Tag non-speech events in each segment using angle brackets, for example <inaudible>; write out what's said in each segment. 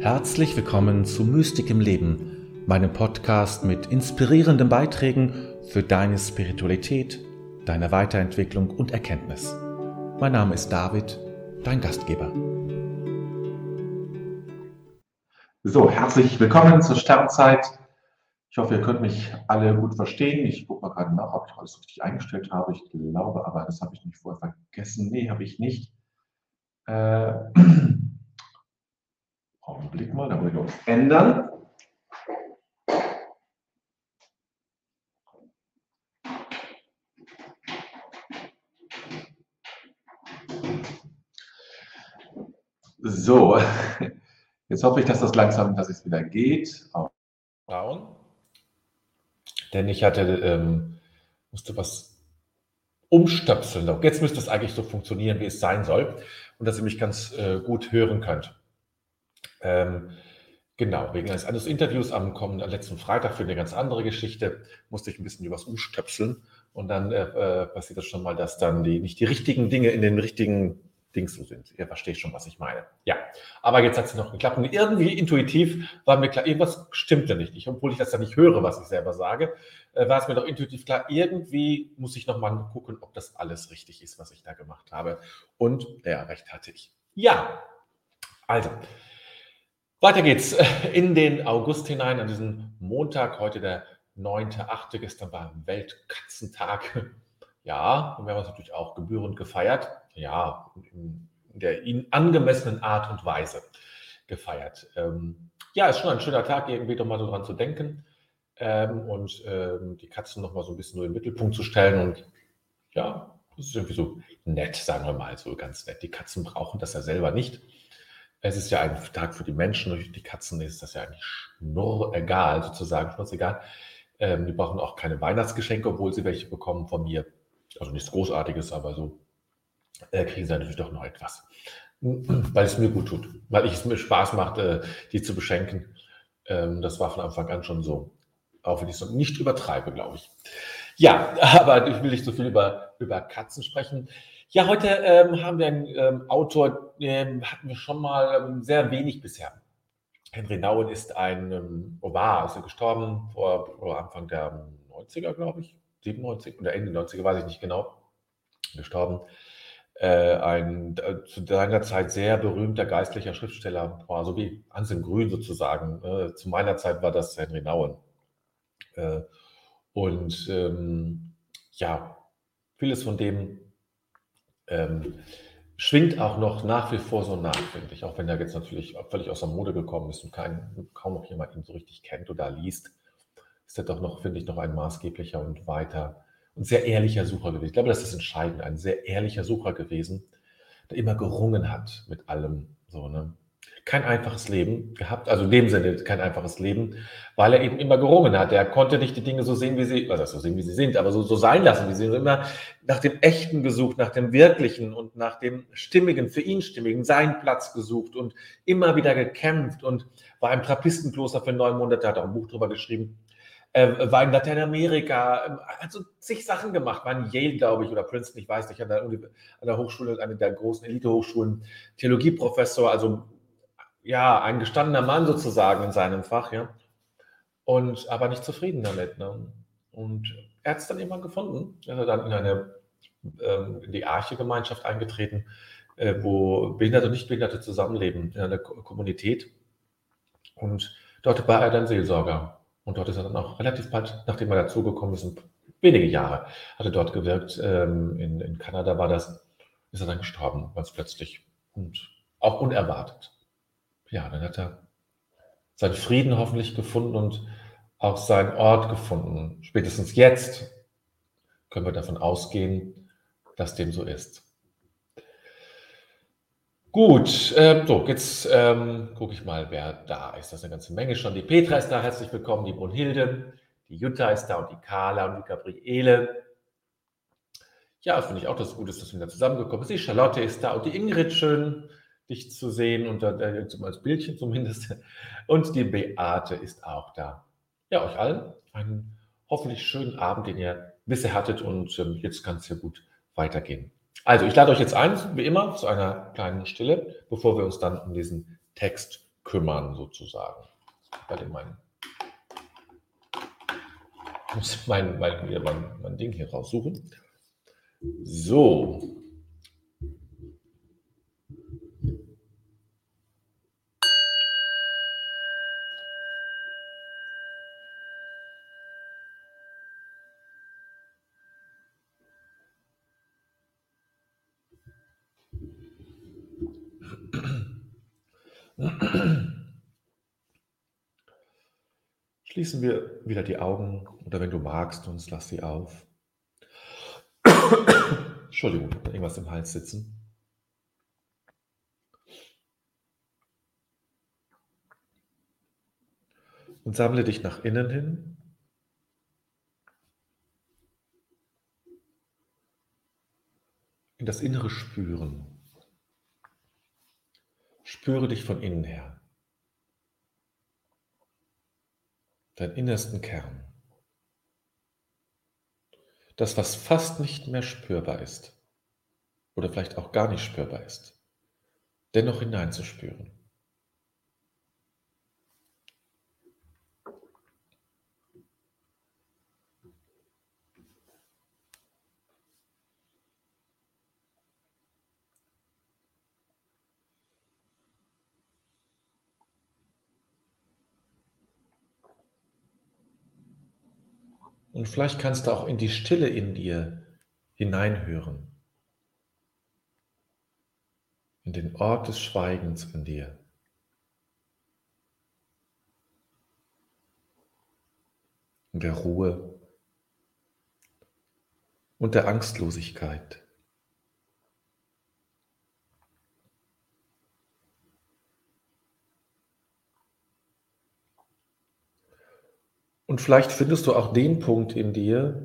Herzlich willkommen zu Mystik im Leben, meinem Podcast mit inspirierenden Beiträgen für deine Spiritualität, deine Weiterentwicklung und Erkenntnis. Mein Name ist David, dein Gastgeber. So, herzlich willkommen zur Sternzeit. Ich hoffe, ihr könnt mich alle gut verstehen. Ich gucke mal gerade nach, ob ich alles richtig eingestellt habe. Ich glaube aber, das habe ich nicht vorher vergessen. Nee, habe ich nicht. Äh, <clears throat> Augenblick mal, da wollen wir uns ändern. So, jetzt hoffe ich, dass das langsam, dass es wieder geht. Schauen. Denn ich hatte, ähm, musste was umstöpseln. Jetzt müsste es eigentlich so funktionieren, wie es sein soll und dass ihr mich ganz äh, gut hören könnt. Ähm, genau, wegen eines, eines Interviews am kommenden letzten Freitag für eine ganz andere Geschichte musste ich ein bisschen übers Umstöpseln und dann äh, äh, passiert das schon mal, dass dann die, nicht die richtigen Dinge in den richtigen Dings so sind. Ihr versteht schon, was ich meine. Ja, aber jetzt hat es noch geklappt. Und irgendwie intuitiv war mir klar, irgendwas stimmte nicht. Ich, obwohl ich das ja nicht höre, was ich selber sage, äh, war es mir doch intuitiv klar, irgendwie muss ich nochmal gucken, ob das alles richtig ist, was ich da gemacht habe. Und ja, recht hatte ich. Ja, also, weiter geht's in den August hinein, an diesen Montag, heute der 9.8. Gestern war Weltkatzentag. <laughs> Ja, und wir haben es natürlich auch gebührend gefeiert. Ja, in der ihnen angemessenen Art und Weise gefeiert. Ähm, ja, ist schon ein schöner Tag, irgendwie doch mal so dran zu denken ähm, und ähm, die Katzen noch mal so ein bisschen nur im Mittelpunkt zu stellen. Und ja, das ist irgendwie so nett, sagen wir mal, so ganz nett. Die Katzen brauchen das ja selber nicht. Es ist ja ein Tag für die Menschen, durch die Katzen ist das ja eigentlich schnurr egal, sozusagen, egal. Ähm, die brauchen auch keine Weihnachtsgeschenke, obwohl sie welche bekommen von mir. Also nichts Großartiges, aber so äh, kriegen sie natürlich doch noch etwas. <clears throat> Weil es mir gut tut, weil es mir Spaß macht, äh, die zu beschenken. Ähm, das war von Anfang an schon so. Auch wenn ich es nicht übertreibe, glaube ich. Ja, <laughs> aber ich will nicht so viel über, über Katzen sprechen. Ja, heute ähm, haben wir einen ähm, Autor, ähm, hatten wir schon mal ähm, sehr wenig bisher. Henry Nauen ist ein, ähm, war, ist er gestorben vor, vor Anfang der 90er, glaube ich, 97 oder Ende 90er, weiß ich nicht genau, gestorben. Äh, ein äh, zu seiner Zeit sehr berühmter geistlicher Schriftsteller, war so wie Anselm Grün sozusagen. Äh, zu meiner Zeit war das Henry Nauen. Äh, und ähm, ja, vieles von dem ähm, schwingt auch noch nach wie vor so nach, finde ich. Auch wenn er jetzt natürlich völlig aus der Mode gekommen ist und kein, kaum noch jemand ihn so richtig kennt oder liest, ist er doch noch, finde ich, noch ein maßgeblicher und weiter und sehr ehrlicher Sucher gewesen. Ich glaube, das ist entscheidend. Ein sehr ehrlicher Sucher gewesen, der immer gerungen hat mit allem. So, ne? Kein einfaches Leben gehabt, also in dem Sinne kein einfaches Leben, weil er eben immer gerungen hat. Er konnte nicht die Dinge so sehen, wie sie, also so sehen, wie sie sind, aber so, so sein lassen, wie sie sind. Immer nach dem Echten gesucht, nach dem Wirklichen und nach dem Stimmigen, für ihn Stimmigen, seinen Platz gesucht und immer wieder gekämpft und war im Trappistenkloster für neun Monate, hat auch ein Buch drüber geschrieben, äh, war in Lateinamerika, hat so zig Sachen gemacht, war in Yale, glaube ich, oder Princeton, ich weiß nicht, an der, an der Hochschule, eine der großen Elite-Hochschulen, Theologieprofessor, also ja, ein gestandener Mann sozusagen in seinem Fach, ja. Und aber nicht zufrieden damit. Ne? Und er hat es dann irgendwann gefunden. Er ist dann in eine ähm, in die Arche-Gemeinschaft eingetreten, äh, wo Behinderte und Nichtbehinderte zusammenleben in einer Kommunität. Und dort war er dann Seelsorger. Und dort ist er dann auch relativ bald, nachdem er dazugekommen ist, wenige Jahre hat er dort gewirkt. Ähm, in, in Kanada war das, ist er dann gestorben, ganz plötzlich und auch unerwartet ja, dann hat er seinen Frieden hoffentlich gefunden und auch seinen Ort gefunden. Spätestens jetzt können wir davon ausgehen, dass dem so ist. Gut, äh, so, jetzt ähm, gucke ich mal, wer da ist. Das ist eine ganze Menge schon. Die Petra ist da, herzlich willkommen, die Brunhilde, die Jutta ist da und die Carla und die Gabriele. Ja, finde ich auch, dass es gut ist, dass wir da zusammengekommen sind. Die Charlotte ist da und die Ingrid schön dich zu sehen, unter, äh, als Bildchen zumindest. Und die Beate ist auch da. Ja, euch allen einen hoffentlich schönen Abend, den ihr bisher hattet und ähm, jetzt kann es ja gut weitergehen. Also, ich lade euch jetzt ein, wie immer, zu einer kleinen Stille, bevor wir uns dann um diesen Text kümmern, sozusagen. Bei dem mein, ich muss mein, mein, mein, mein Ding hier raussuchen. So. Schließen wir wieder die Augen oder wenn du magst, uns lass sie auf. Entschuldigung, irgendwas im Hals sitzen. Und sammle dich nach innen hin. In das innere Spüren. Spüre dich von innen her. Deinen innersten Kern. Das, was fast nicht mehr spürbar ist oder vielleicht auch gar nicht spürbar ist, dennoch hineinzuspüren. Und vielleicht kannst du auch in die Stille in dir hineinhören. In den Ort des Schweigens in dir. In der Ruhe und der Angstlosigkeit. Und vielleicht findest du auch den Punkt in dir,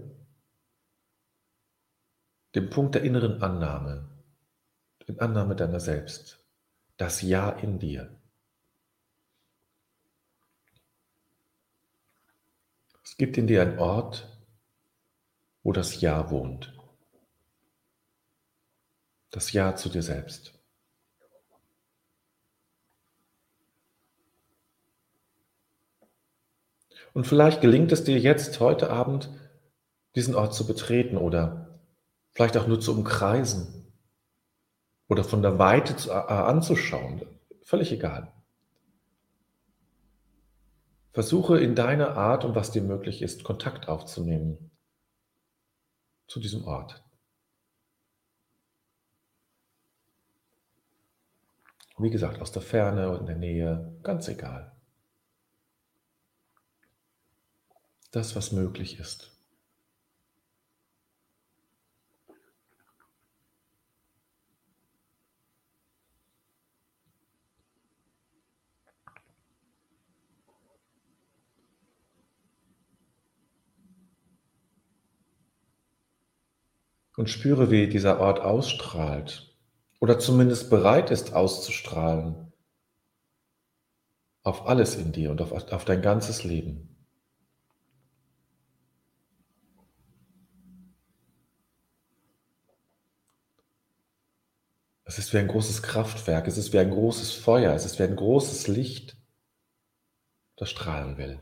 den Punkt der inneren Annahme, die Annahme deiner selbst, das Ja in dir. Es gibt in dir einen Ort, wo das Ja wohnt. Das Ja zu dir selbst. Und vielleicht gelingt es dir jetzt heute Abend, diesen Ort zu betreten oder vielleicht auch nur zu umkreisen oder von der Weite zu, äh, anzuschauen. Völlig egal. Versuche in deiner Art und was dir möglich ist, Kontakt aufzunehmen zu diesem Ort. Wie gesagt, aus der Ferne und in der Nähe, ganz egal. Das, was möglich ist. Und spüre, wie dieser Ort ausstrahlt oder zumindest bereit ist auszustrahlen auf alles in dir und auf, auf dein ganzes Leben. Es ist wie ein großes Kraftwerk, es ist wie ein großes Feuer, es ist wie ein großes Licht, das strahlen will.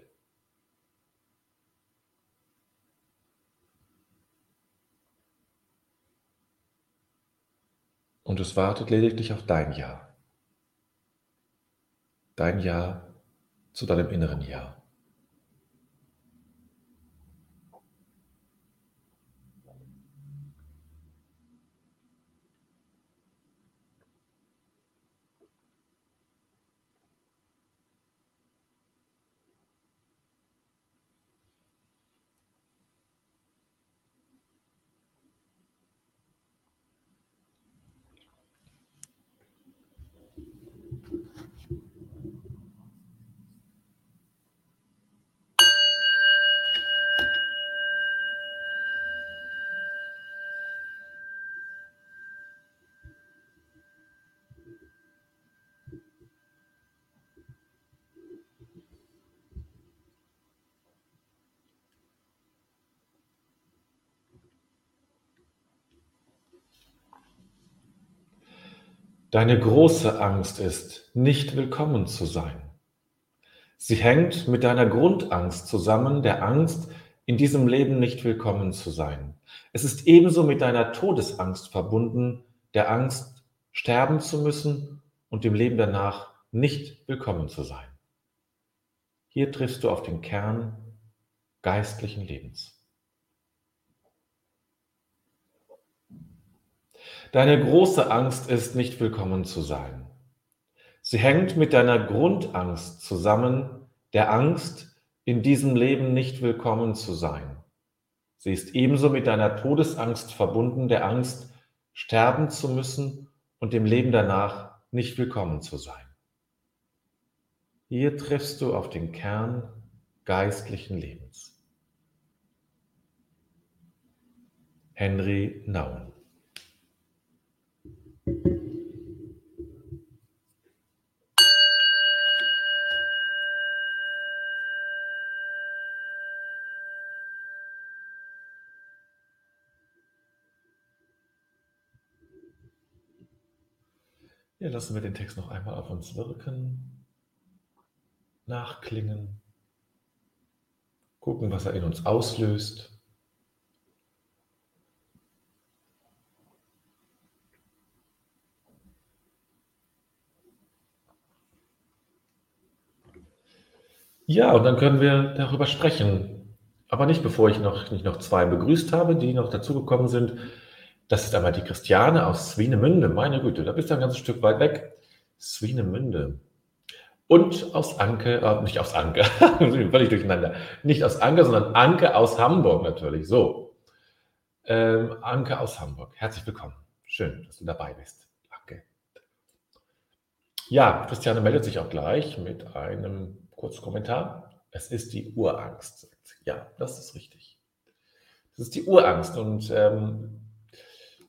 Und es wartet lediglich auf dein Ja. Dein Ja zu deinem inneren Ja. Deine große Angst ist, nicht willkommen zu sein. Sie hängt mit deiner Grundangst zusammen, der Angst, in diesem Leben nicht willkommen zu sein. Es ist ebenso mit deiner Todesangst verbunden, der Angst, sterben zu müssen und dem Leben danach nicht willkommen zu sein. Hier triffst du auf den Kern geistlichen Lebens. Deine große Angst ist, nicht willkommen zu sein. Sie hängt mit deiner Grundangst zusammen, der Angst, in diesem Leben nicht willkommen zu sein. Sie ist ebenso mit deiner Todesangst verbunden, der Angst, sterben zu müssen und dem Leben danach nicht willkommen zu sein. Hier triffst du auf den Kern geistlichen Lebens. Henry Nauen Ja, lassen wir den Text noch einmal auf uns wirken, nachklingen, gucken, was er in uns auslöst. Ja, und dann können wir darüber sprechen. Aber nicht bevor ich noch, nicht noch zwei begrüßt habe, die noch dazugekommen sind. Das ist einmal die Christiane aus Swinemünde. Meine Güte, da bist du ein ganzes Stück weit weg. Swinemünde. Und aus Anke, äh, nicht aus Anke, <laughs> völlig durcheinander. Nicht aus Anke, sondern Anke aus Hamburg natürlich. So. Ähm, Anke aus Hamburg. Herzlich willkommen. Schön, dass du dabei bist. Danke. Ja, Christiane meldet sich auch gleich mit einem kurzen Kommentar. Es ist die Urangst. Ja, das ist richtig. Das ist die Urangst. Und ähm,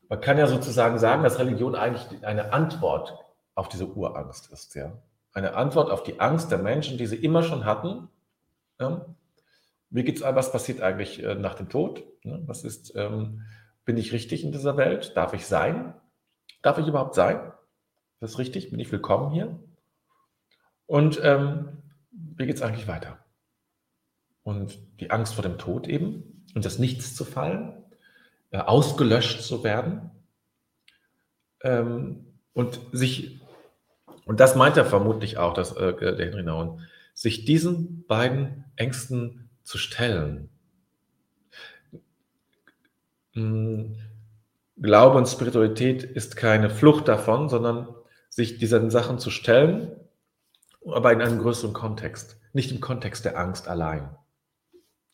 man kann ja sozusagen sagen, dass Religion eigentlich eine Antwort auf diese Urangst ist. Ja? Eine Antwort auf die Angst der Menschen, die sie immer schon hatten. Ja? Wie geht's was passiert eigentlich äh, nach dem Tod? Ne? Was ist, ähm, bin ich richtig in dieser Welt? Darf ich sein? Darf ich überhaupt sein? Das ist richtig? Bin ich willkommen hier? Und ähm, wie geht es eigentlich weiter? Und die Angst vor dem Tod eben und das Nichts zu fallen äh, ausgelöscht zu werden. Ähm, und sich, und das meint er vermutlich auch, dass, äh, der Henry Nauen, sich diesen beiden Ängsten zu stellen. Hm, Glaube und Spiritualität ist keine Flucht davon, sondern sich diesen Sachen zu stellen, aber in einem größeren Kontext, nicht im Kontext der Angst allein.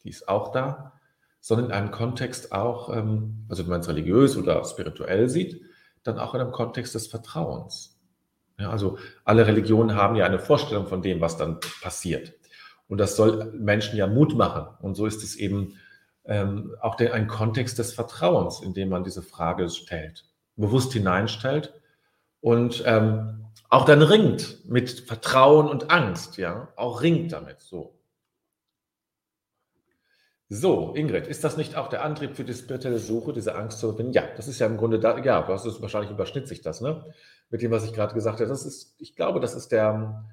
Die ist auch da, sondern in einem Kontext auch, ähm, also wenn man es religiös oder spirituell sieht, dann auch in einem Kontext des Vertrauens. Ja, also alle Religionen haben ja eine Vorstellung von dem, was dann passiert. Und das soll Menschen ja Mut machen. Und so ist es eben ähm, auch der, ein Kontext des Vertrauens, in dem man diese Frage stellt, bewusst hineinstellt und ähm, auch dann ringt mit Vertrauen und Angst, ja, auch ringt damit so. So, Ingrid, ist das nicht auch der Antrieb für die spirituelle Suche, diese Angst zu überwinden? Ja, das ist ja im Grunde da, ja, das ist, wahrscheinlich überschnitt sich das, ne? Mit dem, was ich gerade gesagt habe. Das ist, ich glaube, das ist der,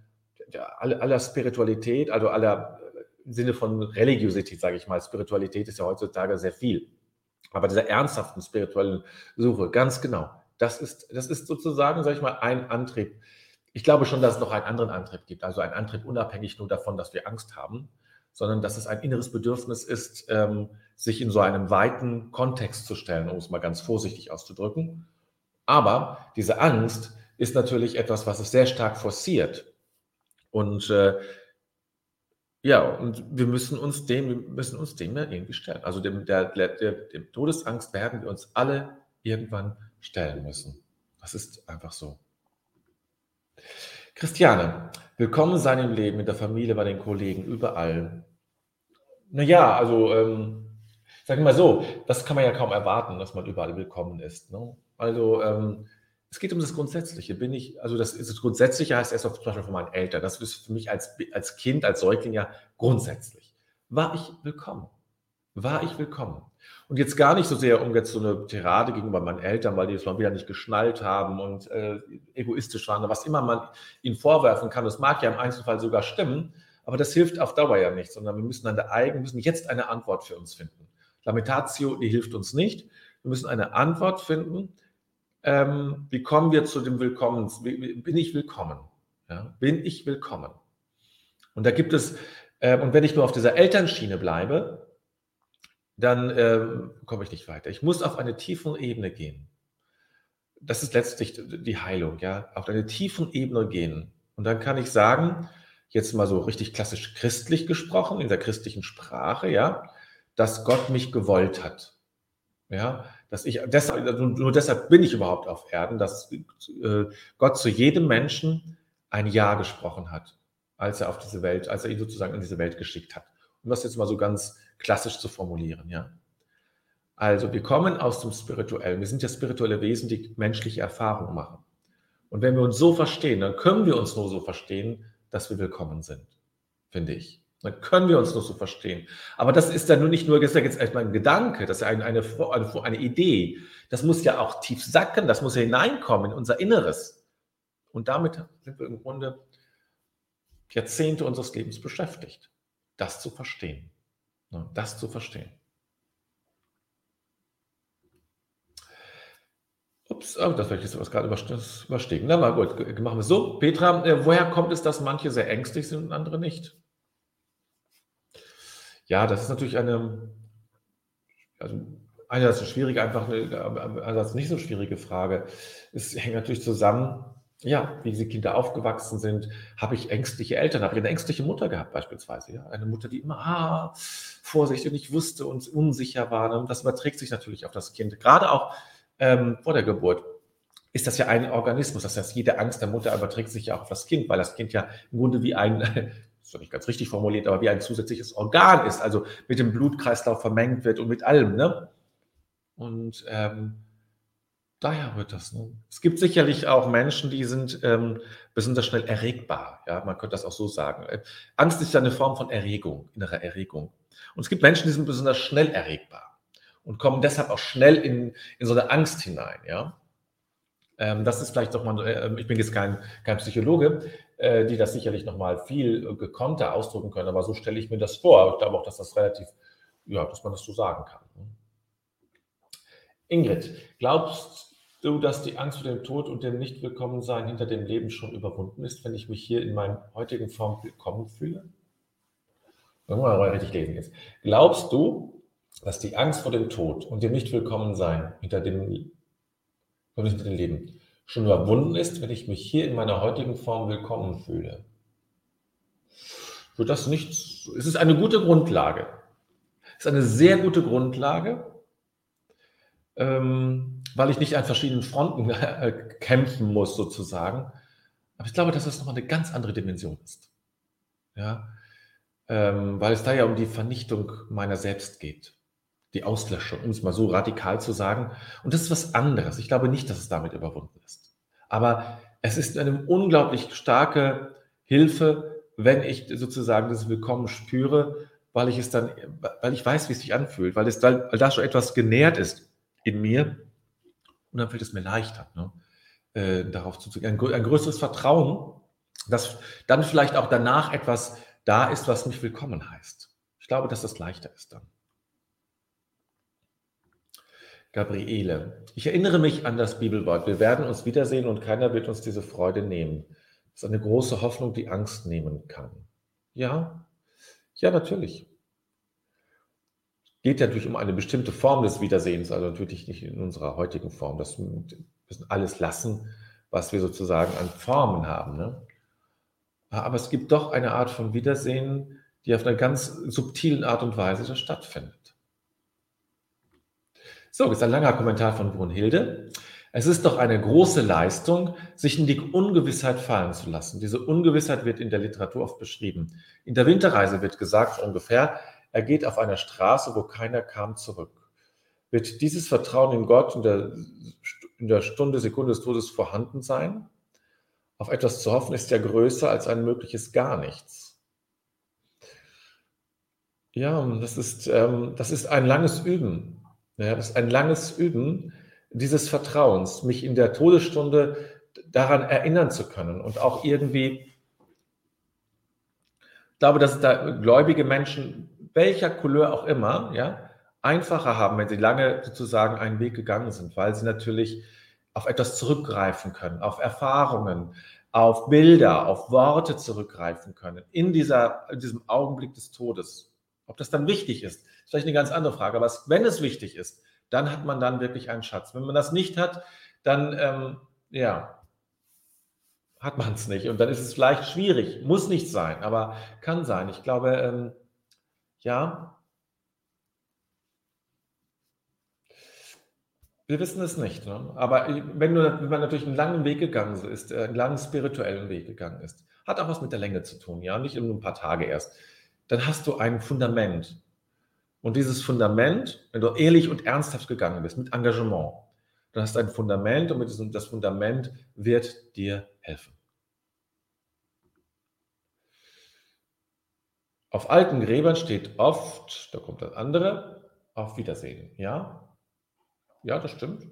der aller, Spiritualität, also aller im Sinne von Religiosität, sage ich mal. Spiritualität ist ja heutzutage sehr viel. Aber dieser ernsthaften spirituellen Suche, ganz genau, das ist, das ist sozusagen, sage ich mal, ein Antrieb. Ich glaube schon, dass es noch einen anderen Antrieb gibt, also ein Antrieb unabhängig nur davon, dass wir Angst haben sondern dass es ein inneres Bedürfnis ist, ähm, sich in so einem weiten Kontext zu stellen, um es mal ganz vorsichtig auszudrücken. Aber diese Angst ist natürlich etwas, was es sehr stark forciert. Und äh, ja, und wir müssen uns dem, wir müssen uns dem ja irgendwie stellen. Also dem, der, der, dem Todesangst werden wir uns alle irgendwann stellen müssen. Das ist einfach so. Christiane, willkommen sein im Leben, in der Familie, bei den Kollegen, überall. Naja, also, ähm, sagen wir mal so, das kann man ja kaum erwarten, dass man überall willkommen ist. Ne? Also, ähm, es geht um das Grundsätzliche. Bin ich, also das, das Grundsätzliche heißt erst auf zum Beispiel von meinen Eltern. Das ist für mich als, als Kind, als Säugling ja grundsätzlich. War ich willkommen? War ich willkommen. Und jetzt gar nicht so sehr um jetzt so eine Tirade gegenüber meinen Eltern, weil die es mal wieder nicht geschnallt haben und äh, egoistisch waren, was immer man ihnen vorwerfen kann. Das mag ja im Einzelfall sogar stimmen, aber das hilft auf Dauer ja nicht, sondern wir müssen an der eigenen, müssen jetzt eine Antwort für uns finden. Lamentatio, die hilft uns nicht. Wir müssen eine Antwort finden. Ähm, wie kommen wir zu dem Willkommen? Bin ich willkommen? Ja, bin ich willkommen? Und da gibt es, äh, und wenn ich nur auf dieser Elternschiene bleibe, dann äh, komme ich nicht weiter. Ich muss auf eine tiefe Ebene gehen. Das ist letztlich die Heilung, ja, auf eine tiefe Ebene gehen. Und dann kann ich sagen, jetzt mal so richtig klassisch christlich gesprochen, in der christlichen Sprache, ja, dass Gott mich gewollt hat. Ja, dass ich deshalb, also nur deshalb bin ich überhaupt auf Erden, dass äh, Gott zu jedem Menschen ein Ja gesprochen hat, als er auf diese Welt, als er ihn sozusagen in diese Welt geschickt hat. Um das jetzt mal so ganz klassisch zu formulieren, ja. Also wir kommen aus dem Spirituellen. Wir sind ja spirituelle Wesen, die menschliche Erfahrungen machen. Und wenn wir uns so verstehen, dann können wir uns nur so verstehen, dass wir willkommen sind, finde ich. Dann können wir uns nur so verstehen. Aber das ist dann nur nicht nur, das ist ja jetzt erstmal ein Gedanke, das ist ja eine, eine, eine Idee. Das muss ja auch tief sacken, das muss ja hineinkommen in unser Inneres. Und damit sind wir im Grunde Jahrzehnte unseres Lebens beschäftigt, das zu verstehen. Das zu verstehen. Ups, oh, das werde ich jetzt gerade überstehen. Na mal gut, machen wir so. Petra, äh, woher kommt es, dass manche sehr ängstlich sind und andere nicht? Ja, das ist natürlich eine, also einerseits eine schwierige, einfach eine, einerseits nicht so schwierige Frage. Es hängt natürlich zusammen, ja, wie diese Kinder aufgewachsen sind. Habe ich ängstliche Eltern? Habe ich eine ängstliche Mutter gehabt beispielsweise? Ja? Eine Mutter, die immer ah, vorsichtig und nicht wusste und unsicher war. Das überträgt sich natürlich auf das Kind. Gerade auch ähm, vor der Geburt ist das ja ein Organismus. Das heißt, jede Angst der Mutter überträgt sich ja auch auf das Kind, weil das Kind ja im Grunde wie ein, <laughs> ist nicht ganz richtig formuliert, aber wie ein zusätzliches Organ ist, also mit dem Blutkreislauf vermengt wird und mit allem. Ne? Und ähm, daher wird das. Ne? Es gibt sicherlich auch Menschen, die sind ähm, besonders schnell erregbar. Ja, man könnte das auch so sagen. Äh, Angst ist ja eine Form von Erregung, innerer Erregung. Und es gibt Menschen, die sind besonders schnell erregbar und kommen deshalb auch schnell in, in so eine Angst hinein. Ja? Ähm, das ist vielleicht doch mal, äh, ich bin jetzt kein, kein Psychologe, äh, die das sicherlich noch mal viel gekonnter ausdrücken können, aber so stelle ich mir das vor. Ich glaube auch, dass das relativ, ja, dass man das so sagen kann. Ne? Ingrid, glaubst du, dass die Angst vor dem Tod und dem Nichtwillkommensein hinter dem Leben schon überwunden ist, wenn ich mich hier in meiner heutigen Form willkommen fühle? Mal richtig lesen jetzt. Glaubst du, dass die Angst vor dem Tod und dem Nichtwillkommensein hinter dem, hinter dem Leben schon überwunden ist, wenn ich mich hier in meiner heutigen Form willkommen fühle. Wird das nicht, es ist eine gute Grundlage. Es ist eine sehr gute Grundlage, ähm, weil ich nicht an verschiedenen Fronten äh, kämpfen muss, sozusagen. Aber ich glaube, dass das nochmal eine ganz andere Dimension ist. Ja, ähm, weil es da ja um die Vernichtung meiner selbst geht die Auslöschung, um es mal so radikal zu sagen. Und das ist was anderes. Ich glaube nicht, dass es damit überwunden ist. Aber es ist eine unglaublich starke Hilfe, wenn ich sozusagen das Willkommen spüre, weil ich es dann, weil ich weiß, wie es sich anfühlt, weil es da, weil da schon etwas genährt ist in mir. Und dann fällt es mir leichter, ne, äh, darauf zuzugehen. Ein, ein größeres Vertrauen, dass dann vielleicht auch danach etwas da ist, was mich willkommen heißt. Ich glaube, dass das leichter ist dann. Gabriele, ich erinnere mich an das Bibelwort. Wir werden uns wiedersehen und keiner wird uns diese Freude nehmen. Das ist eine große Hoffnung, die Angst nehmen kann. Ja, ja, natürlich. Geht natürlich um eine bestimmte Form des Wiedersehens, also natürlich nicht in unserer heutigen Form. Das müssen alles lassen, was wir sozusagen an Formen haben. Ne? Aber es gibt doch eine Art von Wiedersehen, die auf einer ganz subtilen Art und Weise stattfindet. So, ist ein langer Kommentar von Brunhilde. Es ist doch eine große Leistung, sich in die Ungewissheit fallen zu lassen. Diese Ungewissheit wird in der Literatur oft beschrieben. In der Winterreise wird gesagt ungefähr, er geht auf einer Straße, wo keiner kam, zurück. Wird dieses Vertrauen in Gott in der, in der Stunde, Sekunde des Todes vorhanden sein? Auf etwas zu hoffen ist ja größer als ein mögliches Gar nichts. Ja, das ist, ähm, das ist ein langes Üben. Ja, das ist ein langes Üben dieses Vertrauens, mich in der Todesstunde daran erinnern zu können und auch irgendwie, ich glaube, dass da gläubige Menschen, welcher Couleur auch immer, ja, einfacher haben, wenn sie lange sozusagen einen Weg gegangen sind, weil sie natürlich auf etwas zurückgreifen können, auf Erfahrungen, auf Bilder, auf Worte zurückgreifen können, in, dieser, in diesem Augenblick des Todes. Ob das dann wichtig ist, ist vielleicht eine ganz andere Frage. Aber wenn es wichtig ist, dann hat man dann wirklich einen Schatz. Wenn man das nicht hat, dann, ähm, ja, hat man es nicht. Und dann ist es vielleicht schwierig. Muss nicht sein, aber kann sein. Ich glaube, ähm, ja, Wir wissen es nicht. Ne? Aber wenn, du, wenn man natürlich einen langen Weg gegangen ist, äh, einen langen spirituellen Weg gegangen ist, hat auch was mit der Länge zu tun, ja, nicht in ein paar Tage erst, dann hast du ein Fundament. Und dieses Fundament, wenn du ehrlich und ernsthaft gegangen bist, mit Engagement, dann hast du ein Fundament und diesem, das Fundament wird dir helfen. Auf alten Gräbern steht oft, da kommt das andere, auf Wiedersehen, ja? Ja, das stimmt.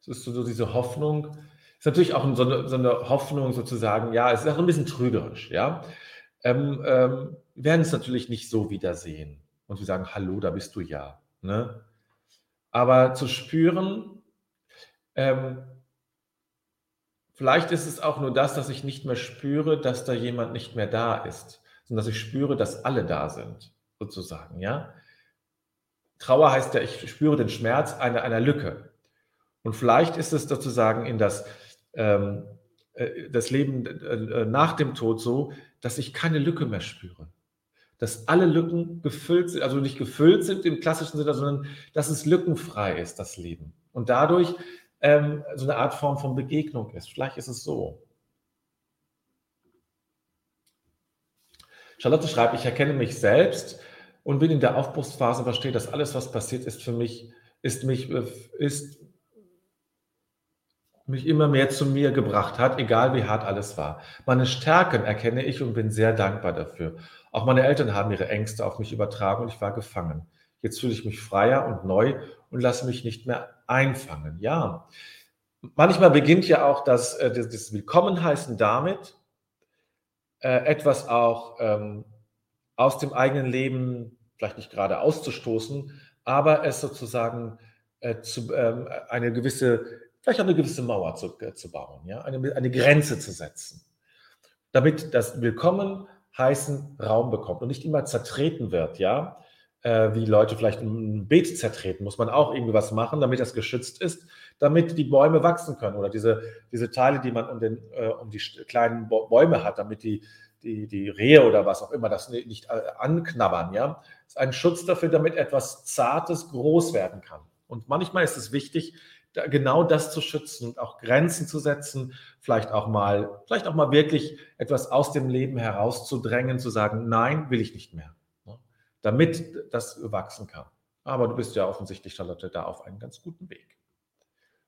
Es ist so, so diese Hoffnung. Ist natürlich auch so eine, so eine, Hoffnung sozusagen, ja, es ist auch ein bisschen trügerisch, ja. Ähm, ähm, wir werden es natürlich nicht so wiedersehen und wir sagen, hallo, da bist du ja. Ne? Aber zu spüren, ähm, vielleicht ist es auch nur das, dass ich nicht mehr spüre, dass da jemand nicht mehr da ist, sondern dass ich spüre, dass alle da sind, sozusagen, ja. Trauer heißt ja, ich spüre den Schmerz einer, einer Lücke. Und vielleicht ist es sozusagen in das, ähm, äh, das Leben äh, nach dem Tod so, dass ich keine Lücke mehr spüre. Dass alle Lücken gefüllt sind, also nicht gefüllt sind im klassischen Sinne, sondern dass es lückenfrei ist, das Leben. Und dadurch ähm, so eine Art Form von Begegnung ist. Vielleicht ist es so. Charlotte schreibt, ich erkenne mich selbst und bin in der Aufbruchsphase, verstehe, dass alles, was passiert ist für mich, ist mich, äh, ist mich immer mehr zu mir gebracht hat, egal wie hart alles war. Meine Stärken erkenne ich und bin sehr dankbar dafür. Auch meine Eltern haben ihre Ängste auf mich übertragen und ich war gefangen. Jetzt fühle ich mich freier und neu und lasse mich nicht mehr einfangen. Ja, manchmal beginnt ja auch das, äh, das Willkommenheißen damit, äh, etwas auch ähm, aus dem eigenen Leben vielleicht nicht gerade auszustoßen, aber es sozusagen äh, zu, ähm, eine gewisse, vielleicht auch eine gewisse Mauer zu, äh, zu bauen, ja? eine, eine Grenze zu setzen, damit das Willkommen heißen Raum bekommt und nicht immer zertreten wird, ja, äh, wie Leute vielleicht ein Beet zertreten, muss man auch irgendwie was machen, damit das geschützt ist, damit die Bäume wachsen können oder diese, diese Teile, die man um, den, äh, um die kleinen Bäume hat, damit die die, die Rehe oder was auch immer das nicht äh, anknabbern, ja. Das ist ein Schutz dafür, damit etwas Zartes groß werden kann. Und manchmal ist es wichtig, da genau das zu schützen und auch Grenzen zu setzen, vielleicht auch mal, vielleicht auch mal wirklich etwas aus dem Leben herauszudrängen, zu sagen, nein, will ich nicht mehr, ne? damit das wachsen kann. Aber du bist ja offensichtlich, Charlotte, da auf einem ganz guten Weg.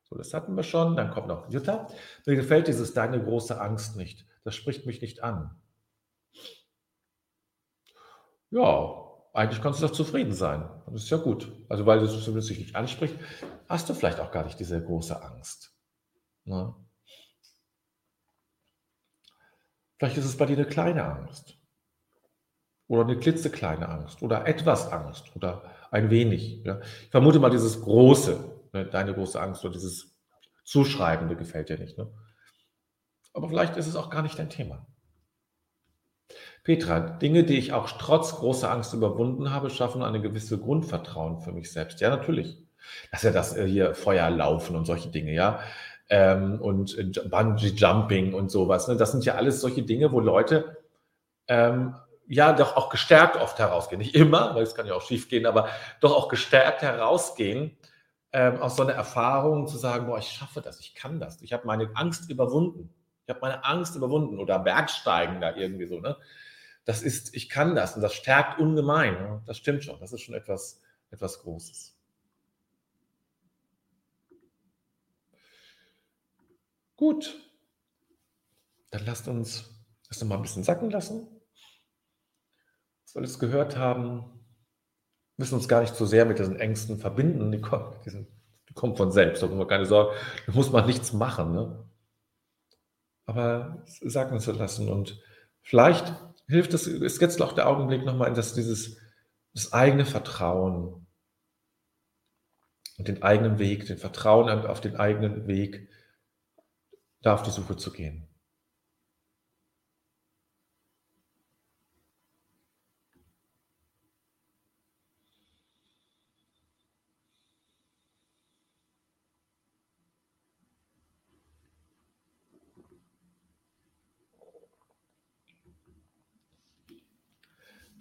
So, das hatten wir schon. Dann kommt noch Jutta. Mir gefällt dieses deine große Angst nicht. Das spricht mich nicht an. Ja, eigentlich kannst du doch zufrieden sein. Das ist ja gut. Also, weil du es zumindest nicht ansprichst, hast du vielleicht auch gar nicht diese große Angst. Ne? Vielleicht ist es bei dir eine kleine Angst. Oder eine klitzekleine Angst. Oder etwas Angst. Oder ein wenig. Ja? Ich vermute mal, dieses große, ne, deine große Angst oder dieses Zuschreibende gefällt dir nicht. Ne? Aber vielleicht ist es auch gar nicht dein Thema. Petra, Dinge, die ich auch trotz großer Angst überwunden habe, schaffen eine gewisse Grundvertrauen für mich selbst. Ja, natürlich. Das ist ja das äh, hier Feuer laufen und solche Dinge, ja. Ähm, und äh, Bungee Jumping und sowas. Ne? Das sind ja alles solche Dinge, wo Leute ähm, ja doch auch gestärkt oft herausgehen. Nicht immer, weil es kann ja auch schief gehen, aber doch auch gestärkt herausgehen ähm, aus so einer Erfahrung zu sagen, boah, ich schaffe das, ich kann das. Ich habe meine Angst überwunden. Ich habe meine Angst überwunden oder Bergsteigen da irgendwie so, ne? Das ist, ich kann das und das stärkt ungemein. Das stimmt schon, das ist schon etwas, etwas Großes. Gut, dann lasst uns das nochmal ein bisschen sacken lassen, was wir alles gehört haben. müssen uns gar nicht so sehr mit diesen Ängsten verbinden. Die kommen, die, kommen von selbst, da muss man keine Sorge, da muss man nichts machen. Ne? Aber sagen zu lassen und vielleicht hilft es, ist jetzt auch der Augenblick nochmal in das, dieses, das eigene Vertrauen und den eigenen Weg, den Vertrauen auf den eigenen Weg, da auf die Suche zu gehen.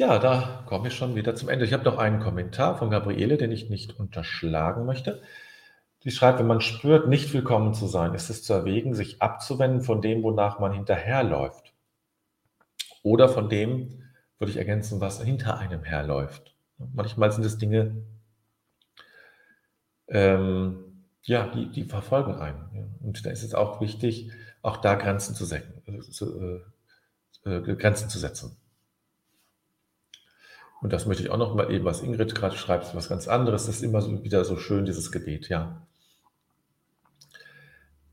ja, da komme ich schon wieder zum Ende. Ich habe noch einen Kommentar von Gabriele, den ich nicht unterschlagen möchte. Die schreibt, wenn man spürt, nicht willkommen zu sein, ist es zu erwägen, sich abzuwenden von dem, wonach man hinterherläuft. Oder von dem, würde ich ergänzen, was hinter einem herläuft. Manchmal sind es Dinge, ähm, ja, die, die verfolgen einen. Und da ist es auch wichtig, auch da Grenzen zu, setzen, äh, äh, Grenzen zu setzen. Und das möchte ich auch noch mal eben, was Ingrid gerade schreibt, was ganz anderes. Das ist immer so, wieder so schön, dieses Gebet, ja.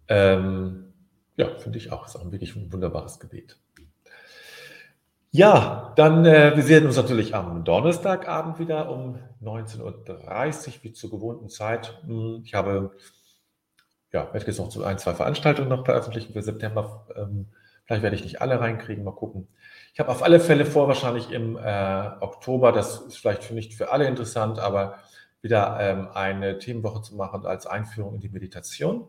Ähm, ja, finde ich auch. Ist auch wirklich ein wunderbares Gebet. Ja, dann, äh, wir sehen uns natürlich am Donnerstagabend wieder um 19.30 Uhr, wie zur gewohnten Zeit. Hm, ich habe, ja, werde jetzt noch zu ein, zwei Veranstaltungen noch veröffentlichen für September. Ähm, vielleicht werde ich nicht alle reinkriegen, mal gucken. Ich habe auf alle Fälle vor, wahrscheinlich im äh, Oktober, das ist vielleicht nicht für alle interessant, aber wieder ähm, eine Themenwoche zu machen als Einführung in die Meditation.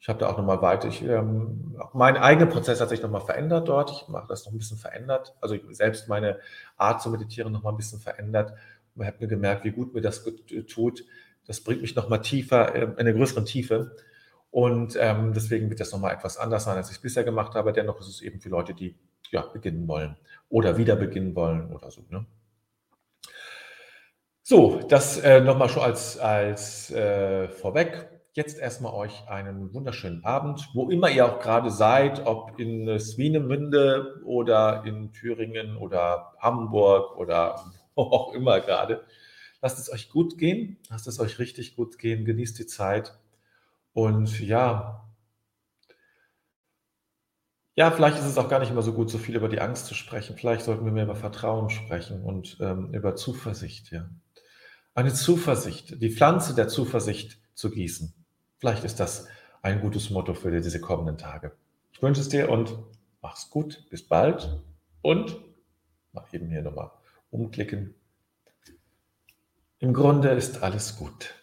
Ich habe da auch nochmal weiter, ich, ähm, mein eigener Prozess hat sich nochmal verändert dort. Ich mache das noch ein bisschen verändert. Also selbst meine Art zu meditieren nochmal ein bisschen verändert. Man hat mir gemerkt, wie gut mir das tut. Das bringt mich nochmal tiefer, äh, in eine größere Tiefe. Und ähm, deswegen wird das nochmal etwas anders sein, als ich es bisher gemacht habe. Dennoch ist es eben für Leute, die ja, beginnen wollen oder wieder beginnen wollen oder so. Ne? So, das äh, nochmal schon als, als äh, vorweg. Jetzt erstmal euch einen wunderschönen Abend, wo immer ihr auch gerade seid, ob in Swinemünde oder in Thüringen oder Hamburg oder <laughs> wo auch immer gerade. Lasst es euch gut gehen, lasst es euch richtig gut gehen, genießt die Zeit und ja, ja, vielleicht ist es auch gar nicht immer so gut, so viel über die Angst zu sprechen. Vielleicht sollten wir mehr über Vertrauen sprechen und ähm, über Zuversicht, ja. Eine Zuversicht, die Pflanze der Zuversicht zu gießen. Vielleicht ist das ein gutes Motto für diese kommenden Tage. Ich wünsche es dir und mach's gut. Bis bald und mal eben hier nochmal umklicken. Im Grunde ist alles gut.